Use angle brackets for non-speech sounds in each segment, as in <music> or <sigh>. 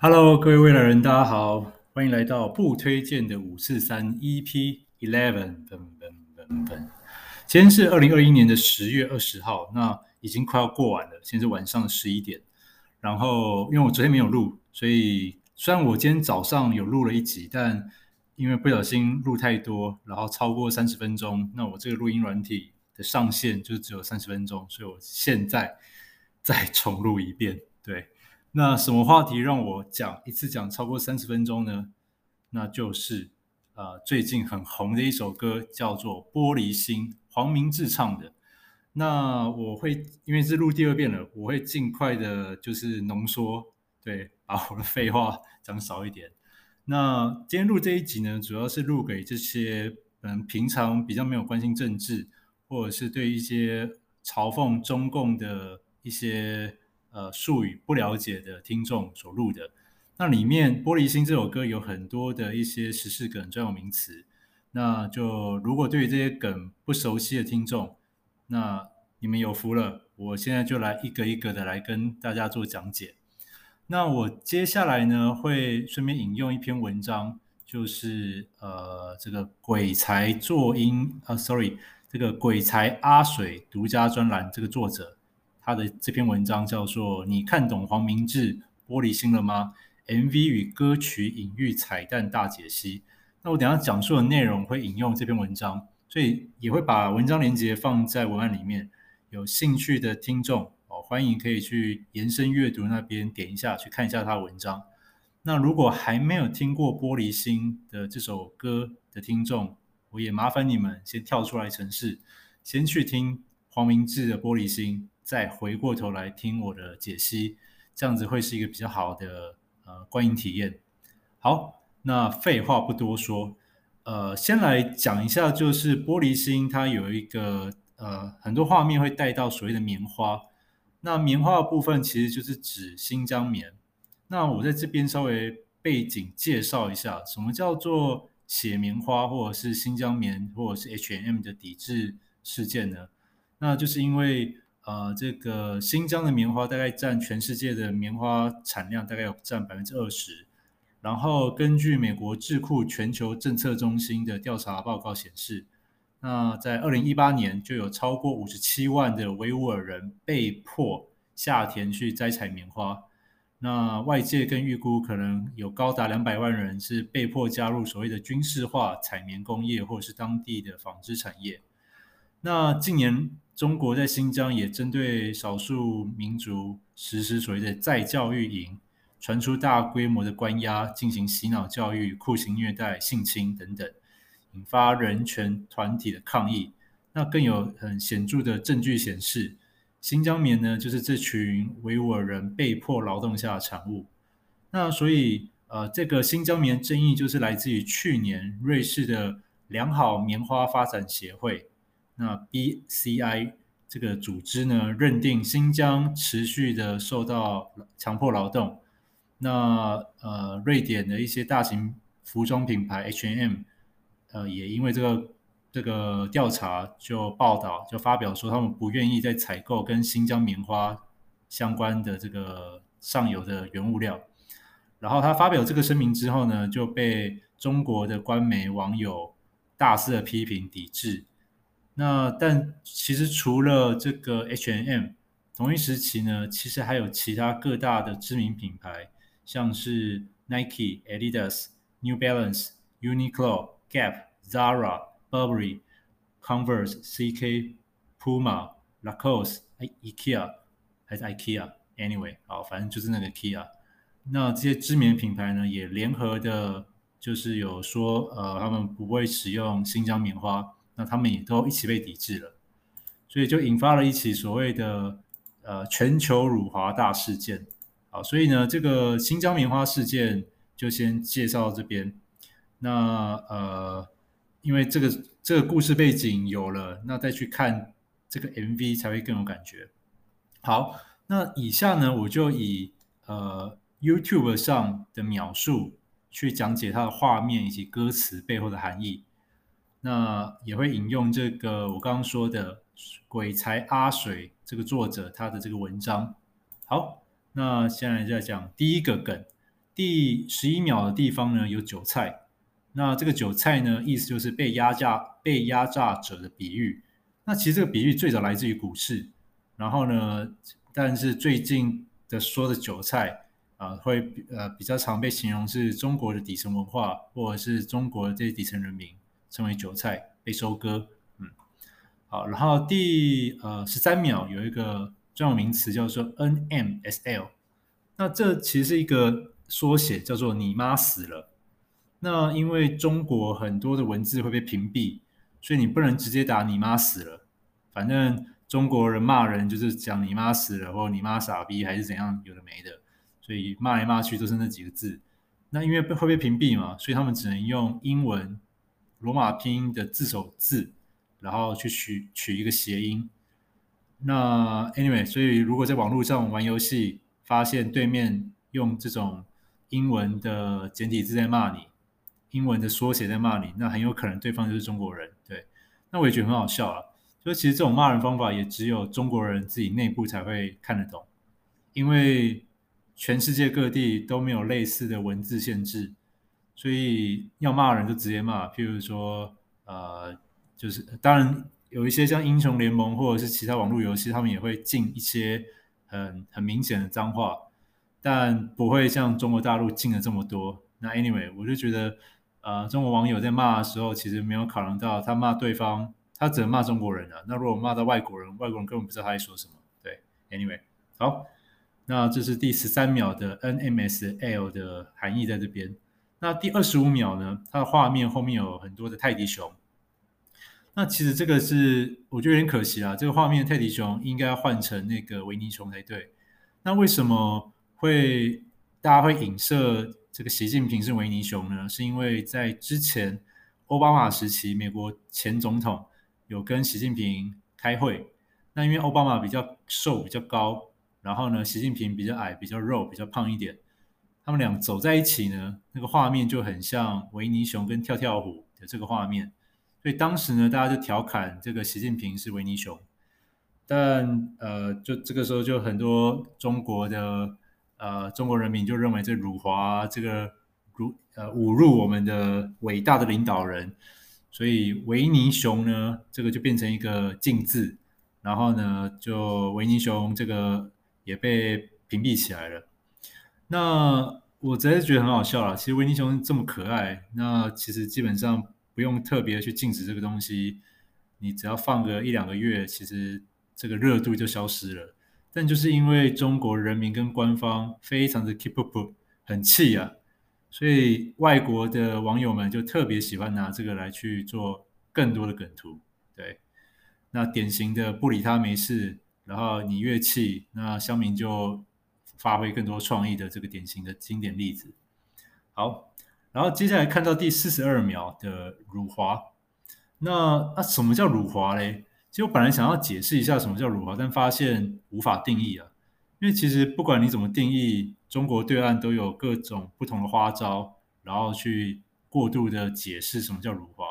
Hello，各位未来人，大家好，欢迎来到不推荐的五四三 EP Eleven。今天是二零二一年的十月二十号，那已经快要过完了，现在是晚上十一点。然后因为我昨天没有录，所以虽然我今天早上有录了一集，但因为不小心录太多，然后超过三十分钟，那我这个录音软体的上限就只有三十分钟，所以我现在再重录一遍，对。那什么话题让我讲一次讲超过三十分钟呢？那就是呃最近很红的一首歌，叫做《玻璃心》，黄明志唱的。那我会因为是录第二遍了，我会尽快的，就是浓缩，对，把我的废话讲少一点。那今天录这一集呢，主要是录给这些嗯平常比较没有关心政治，或者是对一些嘲讽中共的一些。呃，术语不了解的听众所录的，那里面《玻璃心》这首歌有很多的一些时事梗、专有名词。那就如果对于这些梗不熟悉的听众，那你们有福了。我现在就来一个一个的来跟大家做讲解。那我接下来呢，会顺便引用一篇文章，就是呃，这个鬼才作音啊，sorry，这个鬼才阿水独家专栏这个作者。他的这篇文章叫做“你看懂黄明志玻璃心了吗？MV 与歌曲隐喻彩蛋大解析”。那我等下讲述的内容会引用这篇文章，所以也会把文章连接放在文案里面。有兴趣的听众哦，欢迎可以去延伸阅读那边点一下去看一下他的文章。那如果还没有听过《玻璃心》的这首歌的听众，我也麻烦你们先跳出来城市，先去听黄明志的《玻璃心》。再回过头来听我的解析，这样子会是一个比较好的呃观影体验。好，那废话不多说，呃，先来讲一下，就是玻璃心它有一个呃很多画面会带到所谓的棉花，那棉花的部分其实就是指新疆棉。那我在这边稍微背景介绍一下，什么叫做写棉花，或者是新疆棉，或者是 H&M 的抵制事件呢？那就是因为。呃，这个新疆的棉花大概占全世界的棉花产量大概有占百分之二十，然后根据美国智库全球政策中心的调查报告显示，那在二零一八年就有超过五十七万的维吾尔人被迫下田去摘采棉花，那外界更预估可能有高达两百万人是被迫加入所谓的军事化采棉工业或者是当地的纺织产业，那近年。中国在新疆也针对少数民族实施所谓的再教育营，传出大规模的关押，进行洗脑教育、酷刑虐待、性侵等等，引发人权团体的抗议。那更有很显著的证据显示，新疆棉呢，就是这群维吾尔人被迫劳动下的产物。那所以，呃，这个新疆棉争议就是来自于去年瑞士的良好棉花发展协会。那 BCI 这个组织呢，认定新疆持续的受到强迫劳动。那呃，瑞典的一些大型服装品牌 H&M，呃，也因为这个这个调查就报道就发表说，他们不愿意再采购跟新疆棉花相关的这个上游的原物料。然后他发表这个声明之后呢，就被中国的官媒网友大肆的批评抵制。那但其实除了这个 HNM 同一时期呢，其实还有其他各大的知名品牌，像是 Nike、Adidas、New Balance、Uniqlo、Gap、Zara、Burberry、Converse、CK、Puma、Lacoste、IKEA 还是 IKEA，Anyway，好，反正就是那个 IKEA。那这些知名品牌呢，也联合的，就是有说，呃，他们不会使用新疆棉花。那他们也都一起被抵制了，所以就引发了一起所谓的呃全球辱华大事件。好，所以呢，这个新疆棉花事件就先介绍到这边。那呃，因为这个这个故事背景有了，那再去看这个 MV 才会更有感觉。好，那以下呢，我就以呃 YouTube 上的描述去讲解它的画面以及歌词背后的含义。那也会引用这个我刚刚说的鬼才阿水这个作者他的这个文章。好，那现在再讲第一个梗。第十一秒的地方呢有韭菜，那这个韭菜呢意思就是被压榨、被压榨者的比喻。那其实这个比喻最早来自于股市，然后呢，但是最近的说的韭菜啊、会呃比较常被形容是中国的底层文化，或者是中国的这些底层人民称为韭菜被收割。嗯，好，然后第呃十三秒有一个专有名词叫做 NMSL，那这其实是一个。缩写叫做“你妈死了”。那因为中国很多的文字会被屏蔽，所以你不能直接打“你妈死了”。反正中国人骂人就是讲“你妈死了”或“你妈傻逼”还是怎样，有的没的，所以骂来骂去都是那几个字。那因为会被屏蔽嘛，所以他们只能用英文罗马拼音的字首字，然后去取取一个谐音。那 anyway，所以如果在网络上玩游戏，发现对面用这种英文的简体字在骂你，英文的缩写在骂你，那很有可能对方就是中国人。对，那我也觉得很好笑啊。就其实这种骂人方法也只有中国人自己内部才会看得懂，因为全世界各地都没有类似的文字限制，所以要骂人就直接骂。譬如说，呃，就是当然有一些像英雄联盟或者是其他网络游戏，他们也会禁一些很很明显的脏话。但不会像中国大陆禁了这么多。那 anyway，我就觉得，呃，中国网友在骂的时候，其实没有考量到他骂对方，他只能骂中国人啊。那如果骂到外国人，外国人根本不知道他在说什么。对，anyway，好，那这是第十三秒的 NMSL 的含义在这边。那第二十五秒呢？它的画面后面有很多的泰迪熊。那其实这个是我觉得有点可惜啊。这个画面泰迪熊应该换成那个维尼熊才对。那为什么？会大家会影射这个习近平是维尼熊呢？是因为在之前奥巴马时期，美国前总统有跟习近平开会。那因为奥巴马比较瘦比较高，然后呢，习近平比较矮比较肉比较胖一点，他们俩走在一起呢，那个画面就很像维尼熊跟跳跳虎的这个画面。所以当时呢，大家就调侃这个习近平是维尼熊。但呃，就这个时候就很多中国的。呃，中国人民就认为这辱华，这个辱呃侮辱我们的伟大的领导人，所以维尼熊呢，这个就变成一个禁字，然后呢，就维尼熊这个也被屏蔽起来了。那我真的觉得很好笑了。其实维尼熊这么可爱，那其实基本上不用特别去禁止这个东西，你只要放个一两个月，其实这个热度就消失了。但就是因为中国人民跟官方非常的 keep up，很气啊，所以外国的网友们就特别喜欢拿这个来去做更多的梗图。对，那典型的不理他没事，然后你越气，那乡民就发挥更多创意的这个典型的经典例子。好，然后接下来看到第四十二秒的辱华，那那什么叫辱华嘞？其实我本来想要解释一下什么叫辱华，但发现无法定义啊。因为其实不管你怎么定义，中国对岸都有各种不同的花招，然后去过度的解释什么叫辱华。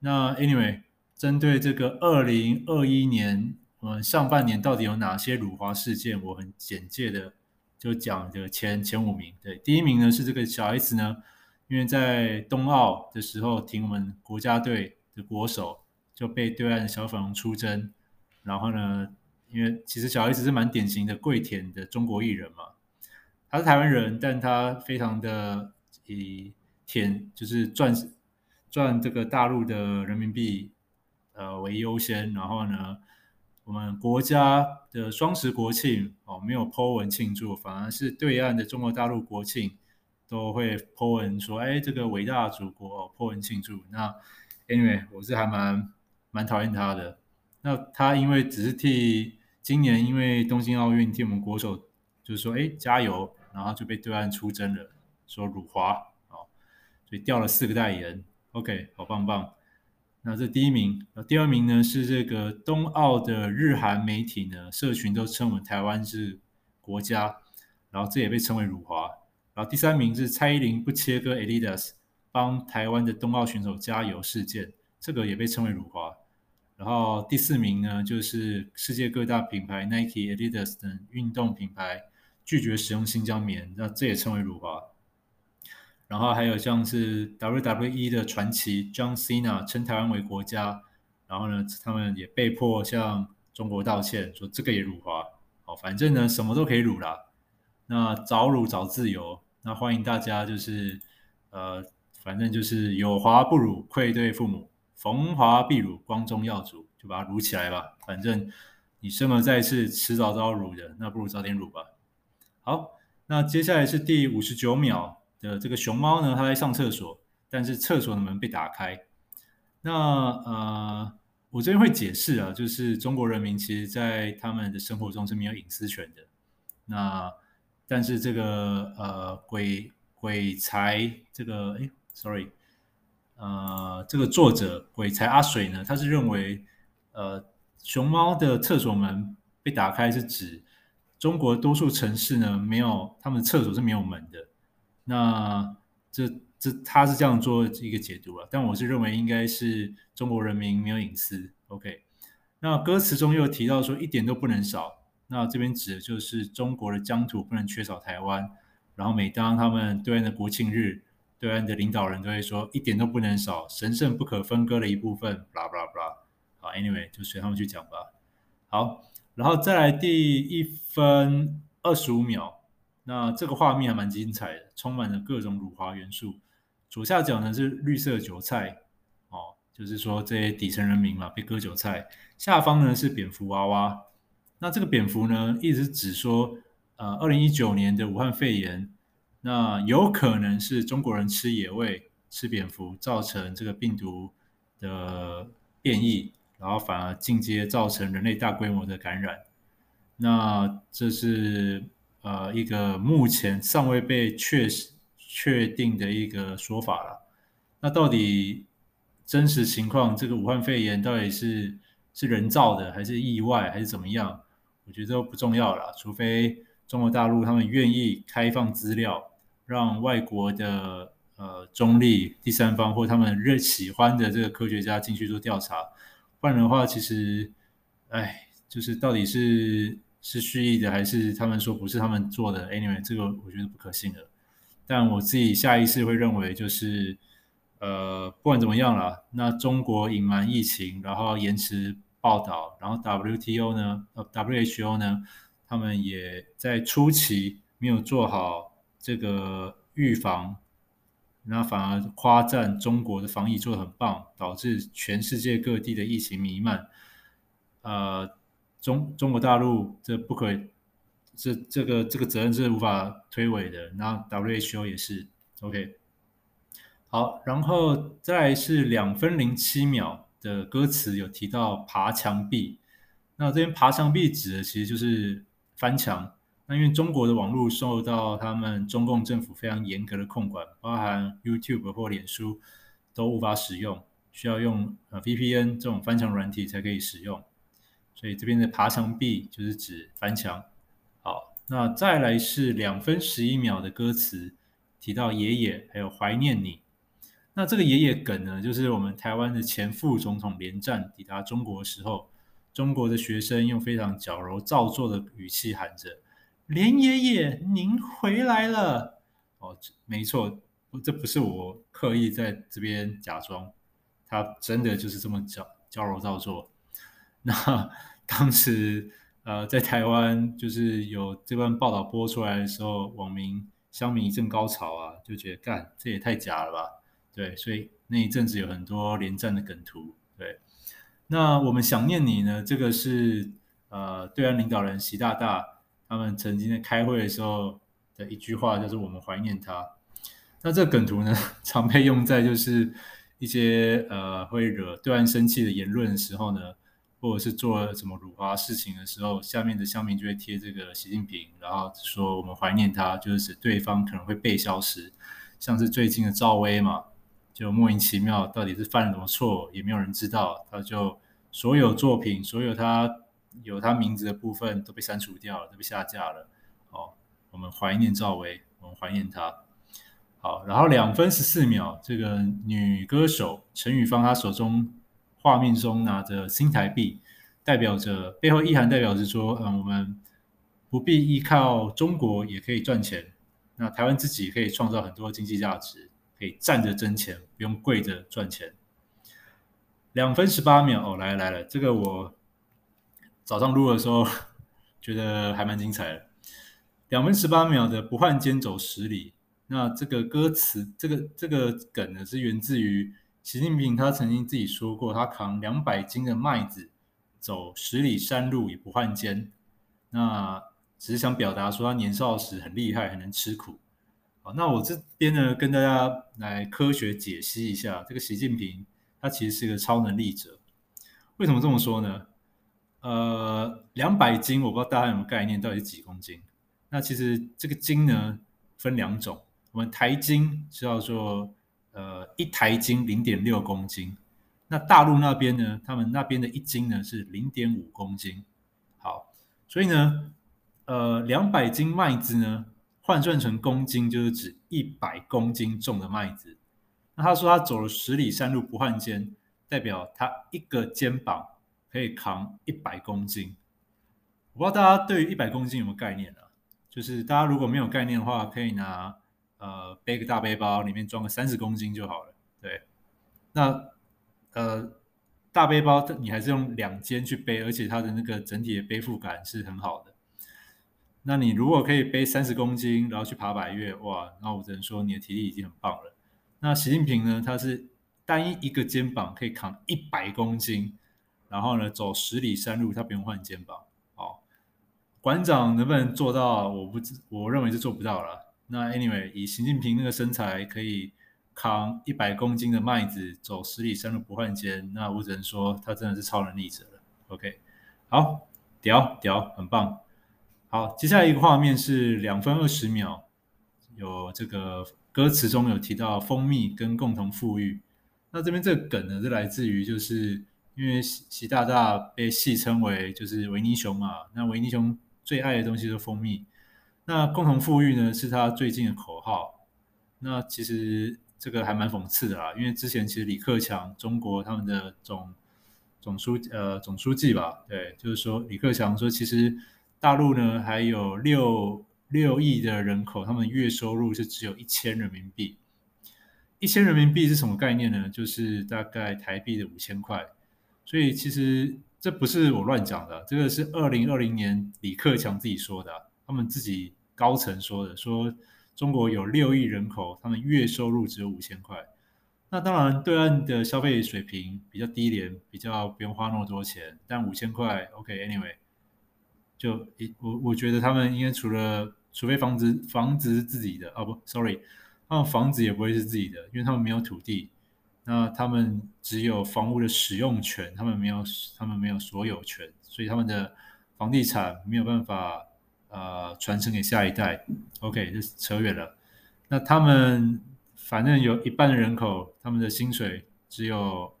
那 anyway，针对这个二零二一年，我们，上半年到底有哪些辱华事件，我很简介的就讲的前前五名。对，第一名呢是这个小 S 呢，因为在冬奥的时候挺我们国家队的国手。就被对岸的小粉红出征，然后呢，因为其实小 S 是蛮典型的跪舔的中国艺人嘛，他是台湾人，但他非常的以舔就是赚赚这个大陆的人民币呃为优先，然后呢，我们国家的双十国庆哦没有 po 文庆祝，反而是对岸的中国大陆国庆都会 po 文说，哎，这个伟大的祖国哦 po 文庆祝。那 anyway，我是还蛮。蛮讨厌他的，那他因为只是替今年因为东京奥运替我们国手，就是说哎加油，然后就被对岸出征了，说辱华哦，所以掉了四个代言，OK，好棒棒。那这第一名，那第二名呢是这个冬奥的日韩媒体呢，社群都称我们台湾是国家，然后这也被称为辱华。然后第三名是蔡依林不切割 Adidas，帮台湾的冬奥选手加油事件，这个也被称为辱华。然后第四名呢，就是世界各大品牌 Nike、Adidas 等运动品牌拒绝使用新疆棉，那这也称为辱华。然后还有像是 WWE 的传奇 John Cena 称台湾为国家，然后呢，他们也被迫向中国道歉，说这个也辱华。好，反正呢，什么都可以辱啦。那早辱早自由，那欢迎大家就是呃，反正就是有华不辱，愧对父母；逢华必辱，光宗耀祖，就把它辱起来吧。反正你生而在世，迟早都要辱的，那不如早点辱吧。好，那接下来是第五十九秒。的这个熊猫呢，它在上厕所，但是厕所的门被打开。那呃，我这边会解释啊，就是中国人民其实在他们的生活中是没有隐私权的。那但是这个呃鬼鬼才这个哎，sorry，呃，这个作者鬼才阿水呢，他是认为呃熊猫的厕所门被打开是指中国多数城市呢没有他们的厕所是没有门的。那这这他是这样做一个解读啊，但我是认为应该是中国人民没有隐私。OK，那歌词中又提到说一点都不能少，那这边指的就是中国的疆土不能缺少台湾。然后每当他们对岸的国庆日，对岸的领导人都会说一点都不能少，神圣不可分割的一部分。blah blah blah。好，Anyway 就随他们去讲吧。好，然后再来第一分二十五秒。那这个画面还蛮精彩的，充满了各种辱华元素。左下角呢是绿色韭菜，哦，就是说这些底层人民嘛被割韭菜。下方呢是蝙蝠娃娃。那这个蝙蝠呢，一直指说，呃，二零一九年的武汉肺炎，那有可能是中国人吃野味、吃蝙蝠造成这个病毒的变异，然后反而进阶造成人类大规模的感染。那这是。呃，一个目前尚未被确确定的一个说法了。那到底真实情况，这个武汉肺炎到底是是人造的，还是意外，还是怎么样？我觉得都不重要了。除非中国大陆他们愿意开放资料，让外国的呃中立第三方或他们热喜欢的这个科学家进去做调查，不然的话，其实，哎，就是到底是。是蓄意的，还是他们说不是他们做的？Anyway，这个我觉得不可信的。但我自己下意识会认为，就是呃，不管怎么样啦，那中国隐瞒疫情，然后延迟报道，然后 WTO 呢，呃，WHO 呢，他们也在初期没有做好这个预防，那反而夸赞中国的防疫做得很棒，导致全世界各地的疫情弥漫，呃。中中国大陆这不可以，这这个这个责任是无法推诿的。那 WHO 也是 OK。好，然后再是两分零七秒的歌词有提到爬墙壁，那这边爬墙壁指的其实就是翻墙。那因为中国的网络受到他们中共政府非常严格的控管，包含 YouTube 或脸书都无法使用，需要用呃 VPN 这种翻墙软体才可以使用。所以这边的爬墙壁就是指翻墙。好，那再来是两分十一秒的歌词，提到爷爷，还有怀念你。那这个爷爷梗呢，就是我们台湾的前副总统连战抵达中国的时候，中国的学生用非常矫揉造作的语气喊着：“连爷爷，您回来了。”哦，没错，这不是我刻意在这边假装，他真的就是这么矫矫揉造作。<laughs> 那当时，呃，在台湾就是有这段报道播出来的时候，网民乡民一阵高潮啊，就觉得干这也太假了吧？对，所以那一阵子有很多连战的梗图。对，那我们想念你呢？这个是呃，对岸领导人习大大他们曾经在开会的时候的一句话，就是我们怀念他。那这梗图呢，<laughs> 常被用在就是一些呃会惹对岸生气的言论的时候呢。或者是做了什么辱华事情的时候，下面的乡民就会贴这个习近平，然后说我们怀念他，就是指对方可能会被消失。像是最近的赵薇嘛，就莫名其妙到底是犯了什么错，也没有人知道，他就所有作品，所有他有他名字的部分都被删除掉了，都被下架了。哦，我们怀念赵薇，我们怀念他。好，然后两分十四秒，这个女歌手陈雨芳她手中。画面中拿着新台币，代表着背后意涵，代表着说，嗯，我们不必依靠中国也可以赚钱。那台湾自己可以创造很多经济价值，可以站着挣钱，不用跪着赚钱。两分十八秒哦，来了来了，这个我早上录的时候 <laughs> 觉得还蛮精彩的。两分十八秒的不换肩走十里，那这个歌词，这个这个梗呢，是源自于习近平他曾经自己说过，他扛两百斤的麦子走十里山路也不换肩，那只是想表达说他年少时很厉害，很能吃苦。好，那我这边呢，跟大家来科学解析一下这个习近平。他其实是一个超能力者，为什么这么说呢？呃，两百斤，我不知道大家有没有概念，到底是几公斤？那其实这个斤呢，分两种，我们台斤叫做呃一台斤零点六公斤，那大陆那边呢，他们那边的一斤呢是零点五公斤。好，所以呢，呃，两百斤麦子呢，换算成公斤就是指一百公斤重的麦子。那他说他走了十里山路不换肩，代表他一个肩膀可以扛一百公斤。我不知道大家对于一百公斤有没有概念啊？就是大家如果没有概念的话，可以拿呃背个大背包，里面装个三十公斤就好了。对，那呃大背包你还是用两肩去背，而且它的那个整体的背负感是很好的。那你如果可以背三十公斤，然后去爬百岳，哇，那我只能说你的体力已经很棒了。那习近平呢？他是单一一个肩膀可以扛一百公斤，然后呢走十里山路，他不用换肩膀。好，馆长能不能做到？我不知，我认为是做不到了。那 anyway，以习近平那个身材，可以扛一百公斤的麦子，走十里山路不换肩，那我只能说他真的是超能力者了。OK，好，屌屌，很棒。好，接下来一个画面是两分二十秒，有这个。歌词中有提到蜂蜜跟共同富裕，那这边这个梗呢，是来自于就是因为习习大大被戏称为就是维尼熊嘛，那维尼熊最爱的东西是蜂蜜，那共同富裕呢是他最近的口号，那其实这个还蛮讽刺的啦，因为之前其实李克强中国他们的总总书呃总书记吧，对，就是说李克强说其实大陆呢还有六。六亿的人口，他们月收入是只有一千人民币。一千人民币是什么概念呢？就是大概台币的五千块。所以其实这不是我乱讲的，这个是二零二零年李克强自己说的，他们自己高层说的，说中国有六亿人口，他们月收入只有五千块。那当然，对岸的消费水平比较低廉，比较不用花那么多钱，但五千块，OK，Anyway，就一我我觉得他们应该除了除非房子房子是自己的哦不，sorry，他们房子也不会是自己的，因为他们没有土地，那他们只有房屋的使用权，他们没有他们没有所有权，所以他们的房地产没有办法呃传承给下一代。OK，这扯远了。那他们反正有一半的人口，他们的薪水只有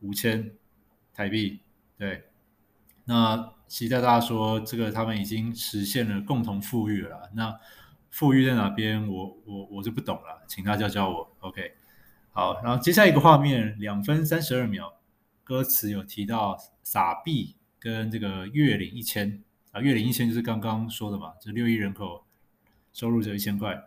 五千台币，对，那。习大大说：“这个他们已经实现了共同富裕了。那富裕在哪边？我我我就不懂了，请大家教我。OK，好，然后接下一个画面，两分三十二秒，歌词有提到撒币跟这个月领一千啊，月领一千就是刚刚说的嘛，这六亿人口收入只有一千块。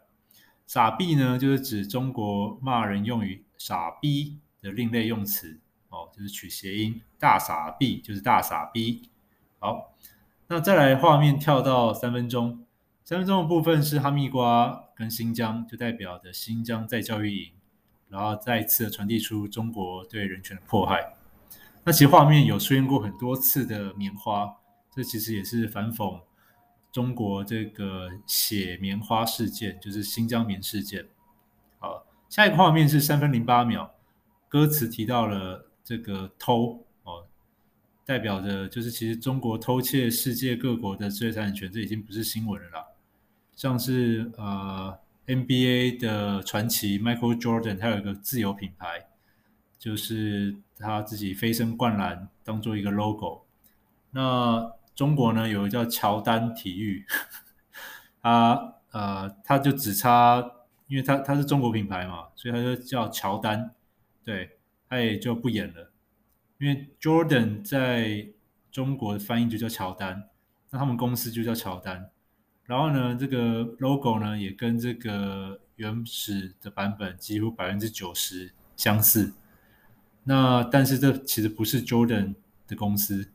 傻逼呢，就是指中国骂人用语‘傻逼’的另类用词哦，就是取谐音，大傻逼就是大傻逼。”好，那再来画面跳到三分钟，三分钟的部分是哈密瓜跟新疆，就代表着新疆在教育营，然后再一次传递出中国对人权的迫害。那其实画面有出现过很多次的棉花，这其实也是反讽中国这个血棉花事件，就是新疆棉事件。好，下一个画面是三分零八秒，歌词提到了这个偷哦。代表着就是，其实中国偷窃世界各国的知识产权，这已经不是新闻了啦。像是呃 NBA 的传奇 Michael Jordan，他有一个自有品牌，就是他自己飞身灌篮当做一个 logo。那中国呢，有个叫乔丹体育，<laughs> 他呃他就只差，因为他他是中国品牌嘛，所以他就叫乔丹，对，他也就不演了。因为 Jordan 在中国的翻译就叫乔丹，那他们公司就叫乔丹。然后呢，这个 logo 呢也跟这个原始的版本几乎百分之九十相似。那但是这其实不是 Jordan 的公司。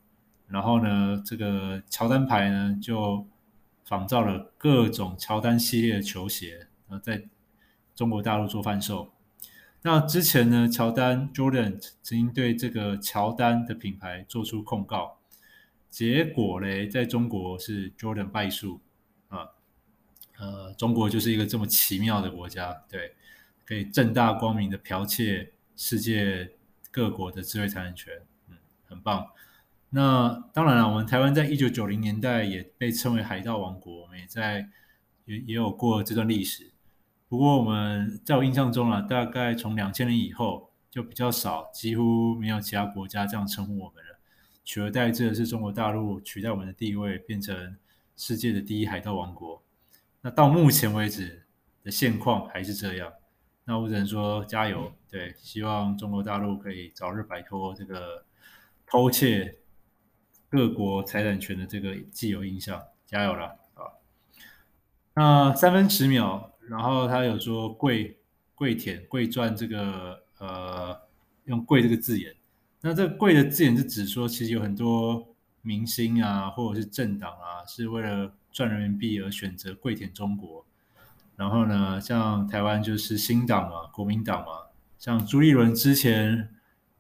然后呢，这个乔丹牌呢就仿造了各种乔丹系列的球鞋，然后在中国大陆做贩售。那之前呢，乔丹 Jordan 曾经对这个乔丹的品牌做出控告，结果嘞，在中国是 Jordan 败诉啊。呃，中国就是一个这么奇妙的国家，对，可以正大光明的剽窃世界各国的智慧产权，嗯，很棒。那当然了，我们台湾在一九九零年代也被称为海盗王国，我们也在也也有过这段历史。不过我们在我印象中啊，大概从两千年以后就比较少，几乎没有其他国家这样称呼我们了。取而代之的是中国大陆取代我们的地位，变成世界的第一海盗王国。那到目前为止的现况还是这样。那我只能说加油，对，希望中国大陆可以早日摆脱这个偷窃。各国财产权的这个既有印象，加油了啊！那三分十秒，然后他有说“跪跪舔跪赚”这个呃，用“跪”这个字眼。那这个“跪”的字眼是指说，其实有很多明星啊，或者是政党啊，是为了赚人民币而选择跪舔中国。然后呢，像台湾就是新党嘛，国民党嘛，像朱立伦之前。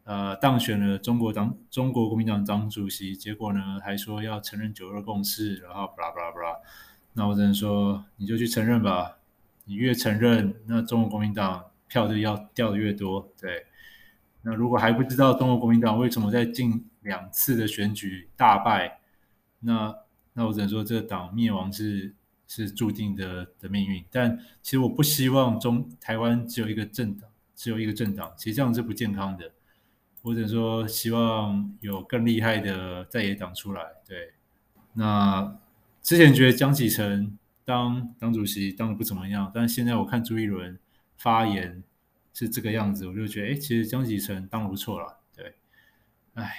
呃，当选了中国党中国国民党党主席，结果呢还说要承认九二共识，然后巴拉巴拉巴拉。那我只能说，你就去承认吧。你越承认，那中国国民党票就要掉的越多。对，那如果还不知道中国国民党为什么在近两次的选举大败，那那我只能说，这个党灭亡是是注定的的命运。但其实我不希望中台湾只有一个政党，只有一个政党，其实这样是不健康的。或者说，希望有更厉害的在野党出来。对，那之前觉得江启臣当党主席当的不怎么样，但现在我看朱一伦发言是这个样子，我就觉得，哎，其实江启臣当的不错了。对，哎，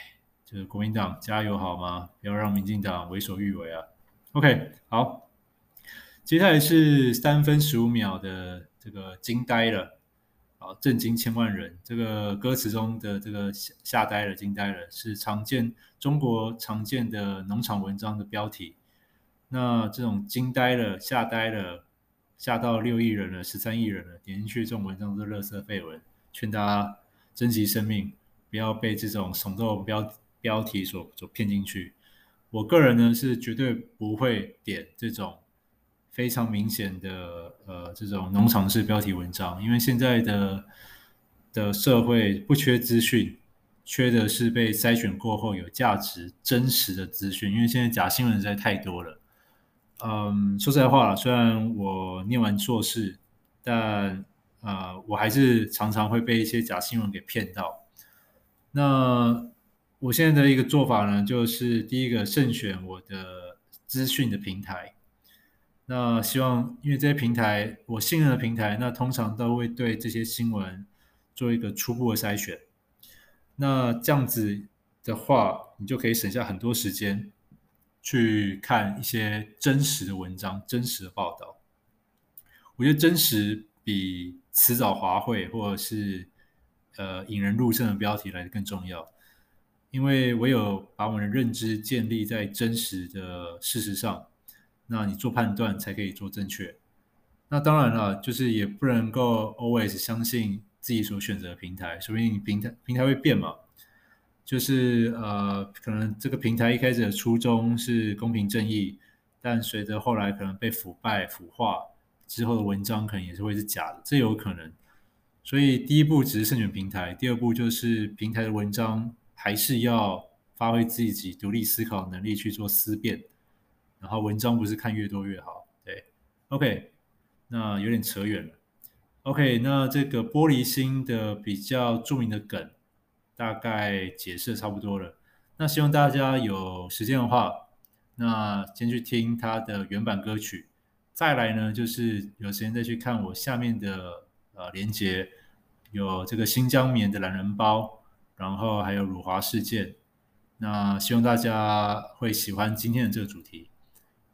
就是国民党加油好吗？不要让民进党为所欲为啊。OK，好，接下来是三分十五秒的这个惊呆了。啊！震惊千万人，这个歌词中的这个吓吓呆了、惊呆了，是常见中国常见的农场文章的标题。那这种惊呆了、吓呆了、吓到六亿人了、十三亿人了，点进去这种文章都是垃圾废文，劝大家珍惜生命，不要被这种耸动标标题所所骗进去。我个人呢是绝对不会点这种。非常明显的呃，这种农场式标题文章，因为现在的的社会不缺资讯，缺的是被筛选过后有价值、真实的资讯。因为现在假新闻实在太多了。嗯，说实在话，虽然我念完硕士，但呃，我还是常常会被一些假新闻给骗到。那我现在的一个做法呢，就是第一个慎选我的资讯的平台。那希望，因为这些平台我信任的平台，那通常都会对这些新闻做一个初步的筛选。那这样子的话，你就可以省下很多时间去看一些真实的文章、真实的报道。我觉得真实比辞藻华会或者是呃引人入胜的标题来的更重要，因为唯有把我们的认知建立在真实的事实上。那你做判断才可以做正确。那当然了，就是也不能够 always 相信自己所选择的平台，说不定平台平台会变嘛。就是呃，可能这个平台一开始的初衷是公平正义，但随着后来可能被腐败腐化之后的文章，可能也是会是假的，这有可能。所以第一步只是慎选平台，第二步就是平台的文章还是要发挥自己独立思考能力去做思辨。然后文章不是看越多越好，对，OK，那有点扯远了，OK，那这个玻璃心的比较著名的梗，大概解释差不多了。那希望大家有时间的话，那先去听他的原版歌曲，再来呢就是有时间再去看我下面的呃连接，有这个新疆棉的懒人包，然后还有辱华事件。那希望大家会喜欢今天的这个主题。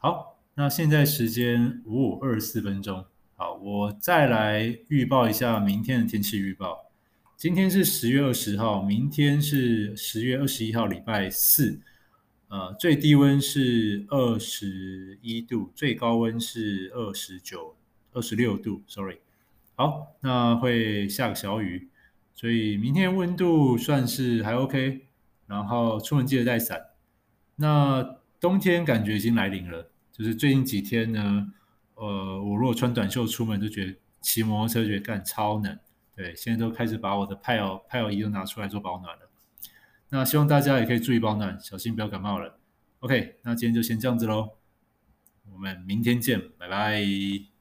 好，那现在时间五五二十四分钟。好，我再来预报一下明天的天气预报。今天是十月二十号，明天是十月二十一号，礼拜四。呃，最低温是二十一度，最高温是二十九、二十六度。Sorry。好，那会下个小雨，所以明天温度算是还 OK。然后出门记得带伞。那冬天感觉已经来临了，就是最近几天呢。呃，我如果穿短袖出门，就觉得骑摩托车觉得干超冷。对，现在都开始把我的派尔派尔衣都拿出来做保暖了。那希望大家也可以注意保暖，小心不要感冒了。OK，那今天就先这样子喽，我们明天见，拜拜。